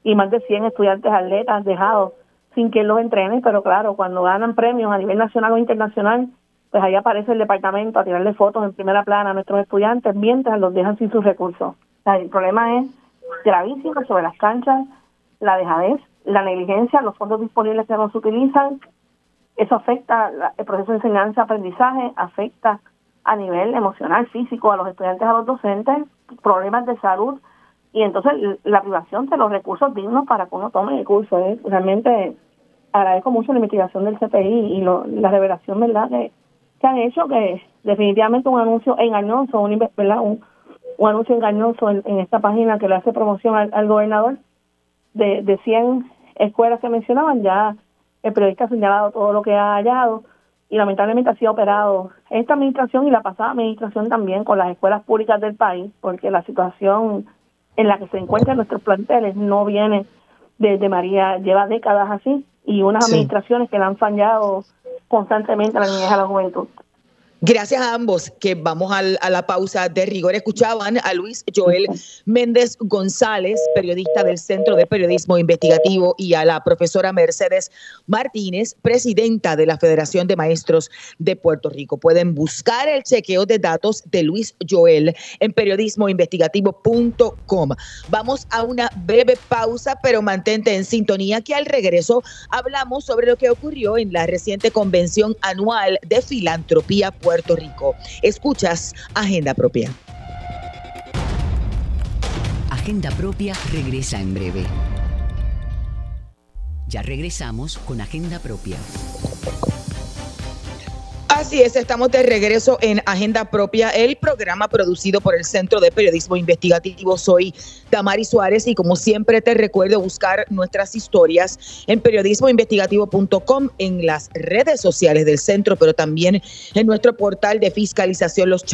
y más de 100 estudiantes atletas dejados sin que los entrene, pero claro, cuando ganan premios a nivel nacional o internacional, pues ahí aparece el departamento a tirarle fotos en primera plana a nuestros estudiantes mientras los dejan sin sus recursos. el problema es gravísimo sobre las canchas, la dejadez, la negligencia, los fondos disponibles que no se utilizan. Eso afecta el proceso de enseñanza-aprendizaje, afecta a nivel emocional, físico a los estudiantes, a los docentes, problemas de salud, y entonces la privación de los recursos dignos para que uno tome el curso. ¿eh? Realmente agradezco mucho la investigación del CPI y la revelación verdad que, han hecho que definitivamente un anuncio engañoso, un, ¿verdad? un, anuncio engañoso en, esta página que le hace promoción al, gobernador de, de 100 escuelas que mencionaban, ya el periodista ha señalado todo lo que ha hallado y lamentablemente ha sido operado esta administración y la pasada administración también con las escuelas públicas del país, porque la situación en la que se encuentran nuestros planteles no viene desde María, lleva décadas así, y unas administraciones que la han fallado constantemente a la niñez y a la juventud. Gracias a ambos, que vamos a la pausa de rigor. Escuchaban a Luis Joel Méndez González, periodista del Centro de Periodismo Investigativo, y a la profesora Mercedes Martínez, presidenta de la Federación de Maestros de Puerto Rico. Pueden buscar el chequeo de datos de Luis Joel en periodismoinvestigativo.com. Vamos a una breve pausa, pero mantente en sintonía que al regreso hablamos sobre lo que ocurrió en la reciente convención anual de filantropía Puerto Rico. Escuchas Agenda Propia. Agenda Propia regresa en breve. Ya regresamos con Agenda Propia. Así es, estamos de regreso en Agenda Propia, el programa producido por el Centro de Periodismo Investigativo. Soy Tamari Suárez y como siempre te recuerdo buscar nuestras historias en periodismoinvestigativo.com, en las redes sociales del centro, pero también en nuestro portal de fiscalización Los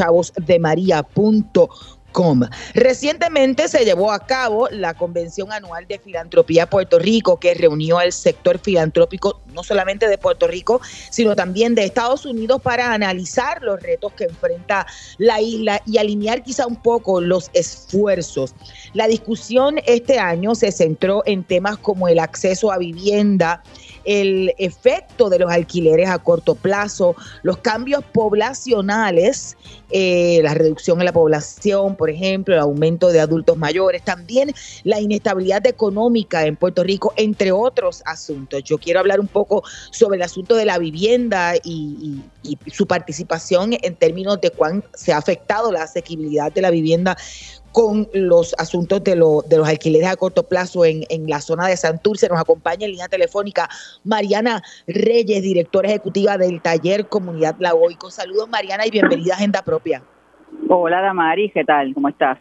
Recientemente se llevó a cabo la Convención Anual de Filantropía Puerto Rico, que reunió al sector filantrópico no solamente de Puerto Rico, sino también de Estados Unidos para analizar los retos que enfrenta la isla y alinear quizá un poco los esfuerzos. La discusión este año se centró en temas como el acceso a vivienda, el efecto de los alquileres a corto plazo, los cambios poblacionales, eh, la reducción en la población, por ejemplo, el aumento de adultos mayores, también la inestabilidad económica en Puerto Rico, entre otros asuntos. Yo quiero hablar un poco sobre el asunto de la vivienda y, y su participación en términos de cuán se ha afectado la asequibilidad de la vivienda con los asuntos de, de los alquileres a corto plazo en, en la zona de Santurce. Nos acompaña en línea telefónica Mariana Reyes, directora ejecutiva del taller Comunidad Lagoico. Saludos Mariana y bienvenida a Agenda Propia. Hola Damari, ¿qué tal? ¿Cómo estás?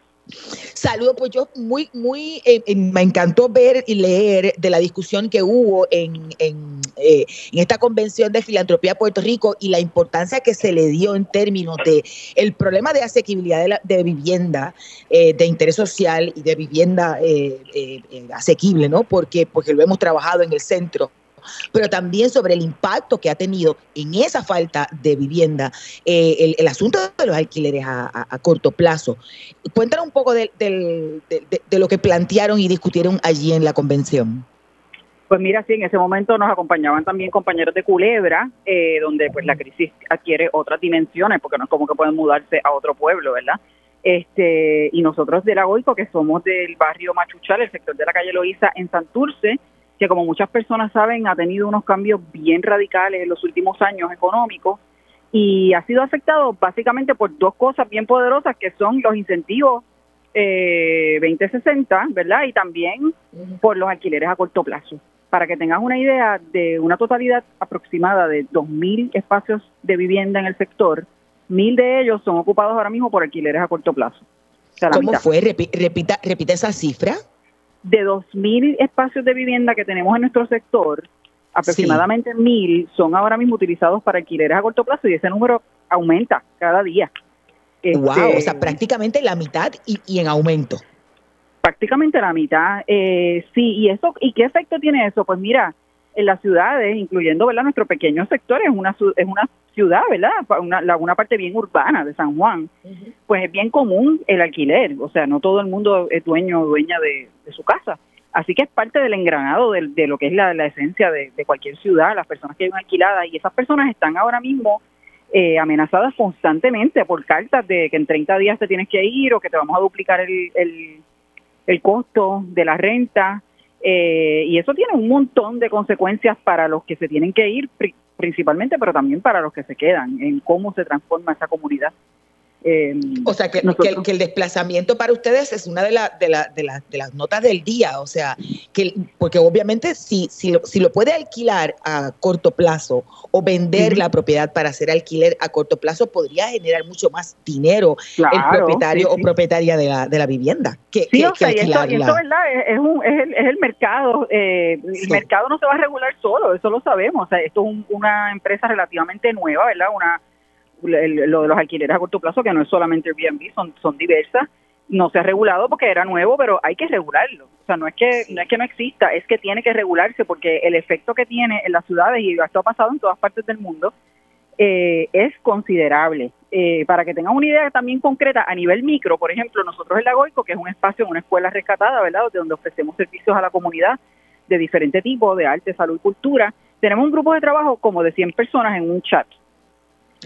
Saludos, pues yo muy, muy, eh, eh, me encantó ver y leer de la discusión que hubo en, en, eh, en, esta convención de filantropía Puerto Rico y la importancia que se le dio en términos de el problema de asequibilidad de, de vivienda, de interés social y de vivienda asequible, ¿no? Porque, porque lo hemos trabajado en el centro pero también sobre el impacto que ha tenido en esa falta de vivienda eh, el, asunto de los alquileres a, corto plazo. Cuéntanos un poco de, lo que plantearon y discutieron allí en la convención. Pues mira, sí, en ese momento nos acompañaban también compañeros de Culebra, eh, donde pues la crisis adquiere otras dimensiones, porque no es como que pueden mudarse a otro pueblo, ¿verdad? Este, y nosotros de la Goico, que somos del barrio Machuchal, el sector de la calle Loíza, en Santurce, que como muchas personas saben ha tenido unos cambios bien radicales en los últimos años económicos y ha sido afectado básicamente por dos cosas bien poderosas que son los incentivos eh, 2060, ¿verdad? Y también por los alquileres a corto plazo. Para que tengas una idea de una totalidad aproximada de 2.000 espacios de vivienda en el sector, mil de ellos son ocupados ahora mismo por alquileres a corto plazo. ¿Cómo fue? repita, repita esa cifra de 2.000 espacios de vivienda que tenemos en nuestro sector, aproximadamente 1.000 son ahora mismo utilizados para alquileres a corto plazo y ese número aumenta cada día. wow, o sea, este, prácticamente la mitad y, en aumento. Prácticamente la mitad, eh, sí, y eso, ¿y qué efecto tiene eso? Pues mira, en las ciudades, incluyendo ¿verdad? nuestro pequeño sector, es una, es una ciudad, ¿verdad? Una, una parte bien urbana de San Juan, pues es bien común el alquiler, o sea, no todo el mundo es dueño o dueña de, su casa. Así que es parte del engranado de, de lo que es la, esencia de, cualquier ciudad, las personas que viven alquiladas, y esas personas están ahora mismo eh, amenazadas constantemente por cartas de que en 30 días te tienes que ir o que te vamos a duplicar el, el, el costo de la renta. Eh, y eso tiene un montón de consecuencias para los que se tienen que ir principalmente, pero también para los que se quedan, en cómo se transforma esa comunidad. Eh, o sea, que, que, el, desplazamiento para ustedes es una de, de, de, de, las notas del día, o sea, que porque obviamente si, si, lo, si lo puede alquilar a corto plazo o vender la propiedad para hacer alquiler a corto plazo, podría generar mucho más dinero el propietario o propietaria de la, de la vivienda. Que, sí, o sea, y esto, ¿verdad? Es, un, es, el, es el mercado. Eh, el mercado no se va a regular solo, eso lo sabemos. O sea, esto es una empresa relativamente nueva, ¿verdad? Una lo de los alquileres a corto plazo, que no es solamente Airbnb, son, son diversas, no se ha regulado porque era nuevo, pero hay que regularlo. O sea, no es que no es que no exista, es que tiene que regularse porque el efecto que tiene en las ciudades, y esto ha pasado en todas partes del mundo, eh, es considerable. Eh, para que tengan una idea también concreta, a nivel micro, por ejemplo, nosotros en La Goico, que es un espacio una escuela rescatada, ¿verdad?, donde ofrecemos servicios a la comunidad de diferente tipo, de arte, salud y cultura, tenemos un grupo de trabajo como de 100 personas en un chat.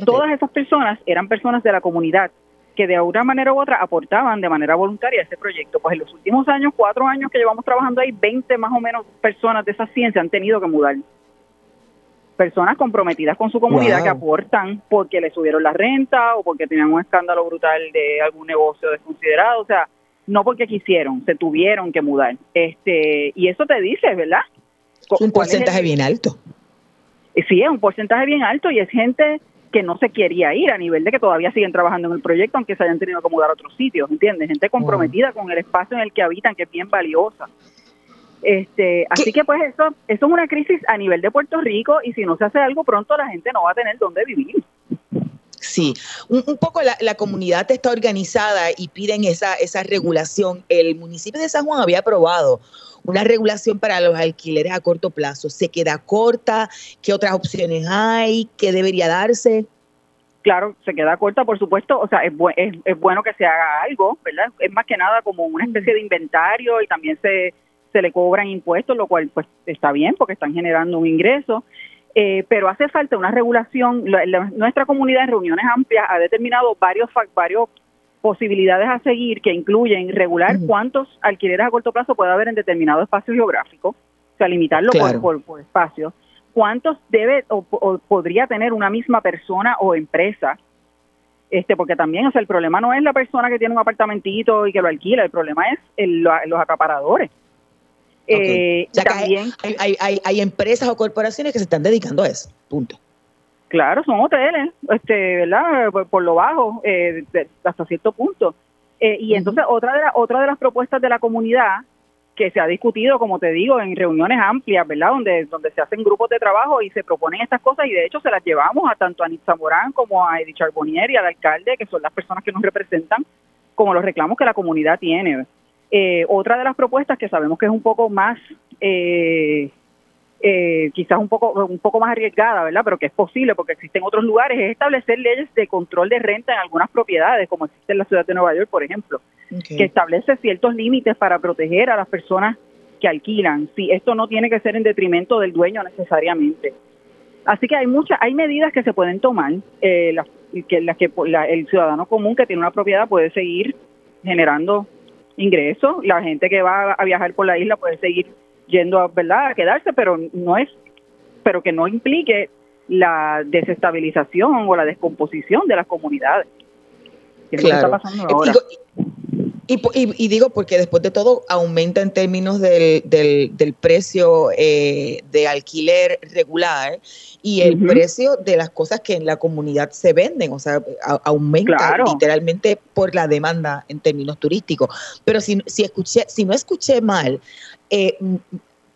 Todas esas personas eran personas de la comunidad que de una manera u otra aportaban de manera voluntaria a ese proyecto. Pues en los últimos años, cuatro años que llevamos trabajando ahí, 20 más o menos personas de esa ciencia han tenido que mudar. Personas comprometidas con su comunidad que aportan porque le subieron la renta o porque tenían un escándalo brutal de algún negocio desconsiderado, o sea, no porque quisieron, se tuvieron que mudar. Este, y eso te dice, ¿verdad? un porcentaje bien alto. Sí, es un porcentaje bien alto y es gente que no se quería ir a nivel de que todavía siguen trabajando en el proyecto aunque se hayan tenido que mudar a otros sitios, ¿entiendes? Gente comprometida con el espacio en el que habitan que es bien valiosa. Este, así que pues eso, eso es una crisis a nivel de Puerto Rico y si no se hace algo pronto la gente no va a tener dónde vivir. Sí, un, poco la, comunidad está organizada y piden esa, esa regulación. El municipio de San Juan había aprobado una regulación para los alquileres a corto plazo. ¿Se queda corta? ¿Qué otras opciones hay? ¿Qué debería darse? Claro, se queda corta, por supuesto. O sea, es, es, bueno que se haga algo, ¿verdad? Es más que nada como una especie de inventario y también se, se le cobran impuestos, lo cual pues está bien porque están generando un ingreso. Eh, pero hace falta una regulación. nuestra comunidad en reuniones amplias ha determinado varios, varios posibilidades a seguir que incluyen regular cuántos alquileres a corto plazo puede haber en determinado espacio geográfico, o sea, limitarlo por, por, espacio, cuántos debe o, podría tener una misma persona o empresa, este, porque también, o sea, el problema no es la persona que tiene un apartamentito y que lo alquila, el problema es los acaparadores. Eh, también hay, hay, hay, empresas o corporaciones que se están dedicando a eso, punto. Claro, son hoteles, este, ¿verdad? Por, lo bajo, eh, hasta cierto punto. Eh, y entonces otra de, la, otra de las propuestas de la comunidad que se ha discutido, como te digo, en reuniones amplias, ¿verdad? Donde, donde se hacen grupos de trabajo y se proponen estas cosas y de hecho se las llevamos a tanto a Nitza Morán como a Edith Charbonnier y al alcalde, que son las personas que nos representan, como los reclamos que la comunidad tiene. Eh, otra de las propuestas que sabemos que es un poco más, eh, eh, quizás un poco, un poco más arriesgada, ¿verdad? Pero que es posible porque existen otros lugares, es establecer leyes de control de renta en algunas propiedades, como existe en la ciudad de Nueva York, por ejemplo, que establece ciertos límites para proteger a las personas que alquilan. Sí, esto no tiene que ser en detrimento del dueño necesariamente. Así que hay muchas, hay medidas que se pueden tomar, las, que, las que el ciudadano común que tiene una propiedad puede seguir generando ingresos. La gente que va a viajar por la isla puede seguir yendo a, ¿verdad? a quedarse, pero no es, pero que no implique la desestabilización o la descomposición de las comunidades. está pasando ahora. Y, digo porque después de todo aumenta en términos del, del, precio eh, de alquiler regular y el precio de las cosas que en la comunidad se venden, o sea, aumenta literalmente por la demanda en términos turísticos. Pero si, si, escuché, si no escuché mal, eh,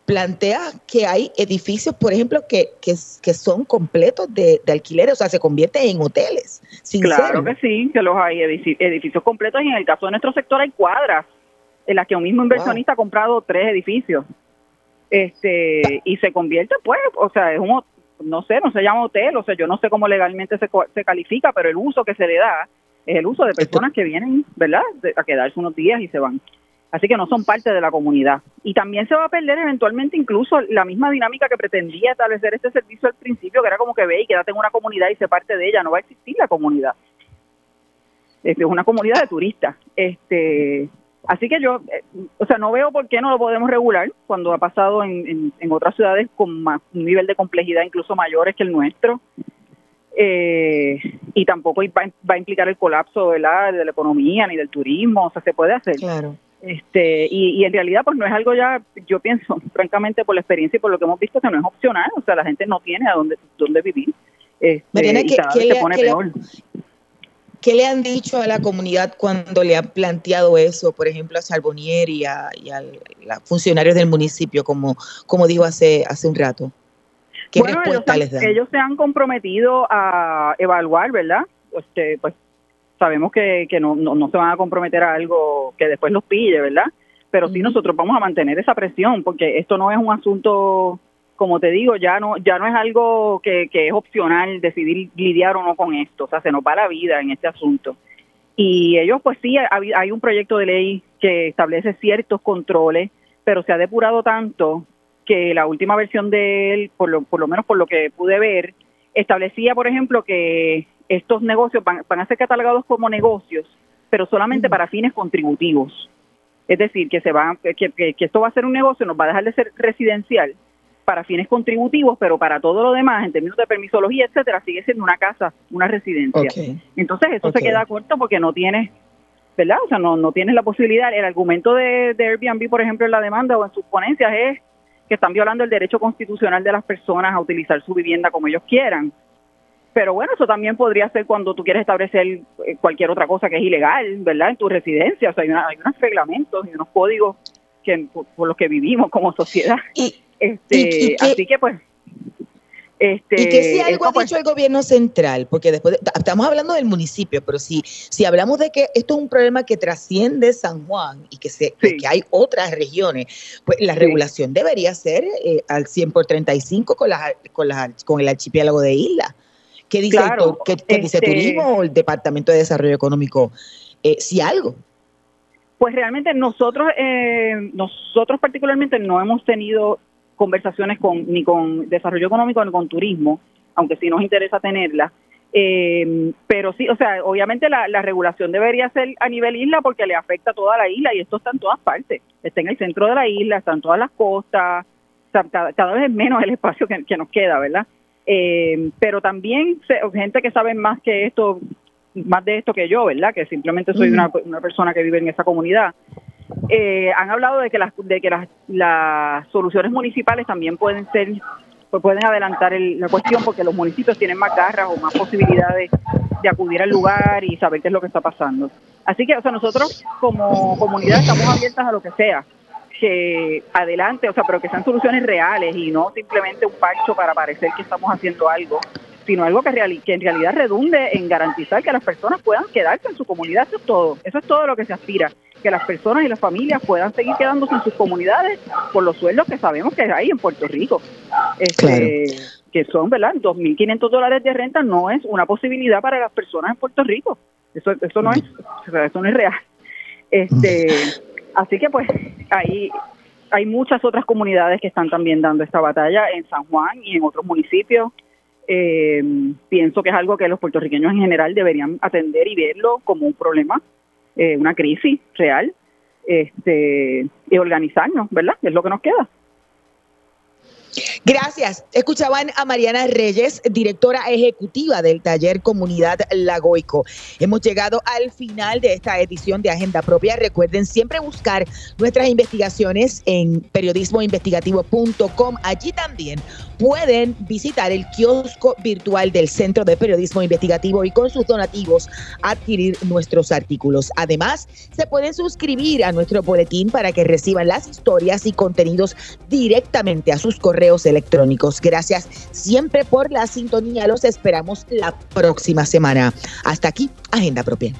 plantea que hay edificios, por ejemplo, que, que, son completos de, de, alquileres, o sea, se convierten en hoteles. Claro que sí, que los hay edificios completos y en el caso de nuestro sector hay cuadras en las que un mismo inversionista ha comprado tres edificios. Este, y se convierte, pues, o sea, es un, no sé, no se llama hotel, o sea, yo no sé cómo legalmente se, se califica, pero el uso que se le da es el uso de personas que vienen, ¿verdad?, a quedarse unos días y se van. Así que no son parte de la comunidad. Y también se va a perder eventualmente incluso la misma dinámica que pretendía establecer este servicio al principio, que era como que ve y quédate en una comunidad y se parte de ella. No va a existir la comunidad. Este, es una comunidad de turistas. Este, así que yo, eh, o sea, no veo por qué no lo podemos regular cuando ha pasado en, otras ciudades con un nivel de complejidad incluso mayores que el nuestro. Eh, y tampoco va, a implicar el colapso de la economía ni del turismo, o sea, se puede hacer. Claro. Este, y, en realidad pues no es algo ya, yo pienso, francamente por la experiencia y por lo que hemos visto, que no es opcional, o sea, la gente no tiene a dónde, dónde vivir. Este, y cada vez se pone peor. ¿Qué le han dicho a la comunidad cuando le han planteado eso, por ejemplo, a Charbonnier y a, los funcionarios del municipio, como, como dijo hace, hace un rato? ¿Qué respuesta les dan? Ellos se han comprometido a evaluar, ¿verdad? Este, pues sabemos que, que no, no, se van a comprometer a algo que después los pille, ¿verdad? Pero sí nosotros vamos a mantener esa presión, porque esto no es un asunto, como te digo, ya no ya no es algo que, que es opcional decidir lidiar o no con esto, o sea, se nos va la vida en este asunto. Y ellos, pues sí, hay, un proyecto de ley que establece ciertos controles, pero se ha depurado tanto que la última versión de él, por lo, por lo menos por lo que pude ver, establecía, por ejemplo, que estos negocios van, a ser catalogados como negocios, pero solamente para fines contributivos. Es decir, que, se va, que, que, esto va a ser un negocio, nos va a dejar de ser residencial para fines contributivos, pero para todo lo demás, en términos de permisología, etcétera, sigue siendo una casa, una residencia. Entonces, eso se queda corto porque no tienes, ¿verdad? O sea, no, no tienes la posibilidad. El argumento de, de Airbnb, por ejemplo, en la demanda o en sus ponencias es que están violando el derecho constitucional de las personas a utilizar su vivienda como ellos quieran. Pero bueno, eso también podría ser cuando tú quieres establecer eh, cualquier otra cosa que es ilegal, ¿verdad? En tu residencia. O sea, hay, hay unos reglamentos y unos códigos que por, los que vivimos como sociedad. este, así que pues Este, y que si algo ha dicho el gobierno central, porque después estamos hablando del municipio, pero si, si hablamos de que esto es un problema que trasciende San Juan y que, se, que hay otras regiones, pues la regulación debería ser eh, al 100 por 35 con, las, con, las, con el archipiélago de isla. ¿Qué dice, ¿qué, dice este Turismo o el Departamento de Desarrollo Económico? Eh, si algo. Pues realmente nosotros, eh, nosotros particularmente no hemos tenido conversaciones con ni con desarrollo económico ni con turismo, aunque sí nos interesa tenerla. Eh, pero sí, o sea, obviamente la, regulación debería ser a nivel isla porque le afecta a toda la isla y esto está en todas partes. Está en el centro de la isla, está en todas las costas, cada, vez es menos el espacio que, nos queda, ¿verdad? Eh, pero también gente que sabe más que esto, más de esto que yo, ¿verdad? Que simplemente soy una, una persona que vive en esa comunidad. Eh, han hablado de que las de que las, las soluciones municipales también pueden ser pues pueden adelantar la cuestión porque los municipios tienen más garras o más posibilidades de acudir al lugar y saber qué es lo que está pasando. Así que, o sea, nosotros como comunidad estamos abiertas a lo que sea, que adelante, o sea, pero que sean soluciones reales y no simplemente un parcho para parecer que estamos haciendo algo sino algo que en realidad redunde en garantizar que las personas puedan quedarse en su comunidad. Eso es todo, eso es todo lo que se aspira, que las personas y las familias puedan seguir quedándose en sus comunidades por los sueldos que sabemos que hay en Puerto Rico. Este, que son, ¿verdad? 2.500 dólares de renta no es una posibilidad para las personas en Puerto Rico. Eso, eso no es, eso no es real. Este, así que pues ahí hay muchas otras comunidades que están también dando esta batalla en San Juan y en otros municipios. Eh, pienso que es algo que los puertorriqueños en general deberían atender y verlo como un problema, eh, una crisis real, este, y organizarnos, ¿verdad? Es lo que nos queda. Gracias. Escuchaban a Mariana Reyes, directora ejecutiva del taller Comunidad Lagoico. Hemos llegado al final de esta edición de Agenda Propia. Recuerden siempre buscar nuestras investigaciones en periodismoinvestigativo.com. Allí también pueden visitar el kiosco virtual del Centro de Periodismo Investigativo y con sus donativos adquirir nuestros artículos. Además, se pueden suscribir a nuestro boletín para que reciban las historias y contenidos directamente a sus correos electrónicos. Gracias siempre por la sintonía. Los esperamos la próxima semana. Hasta aquí, Agenda Propia.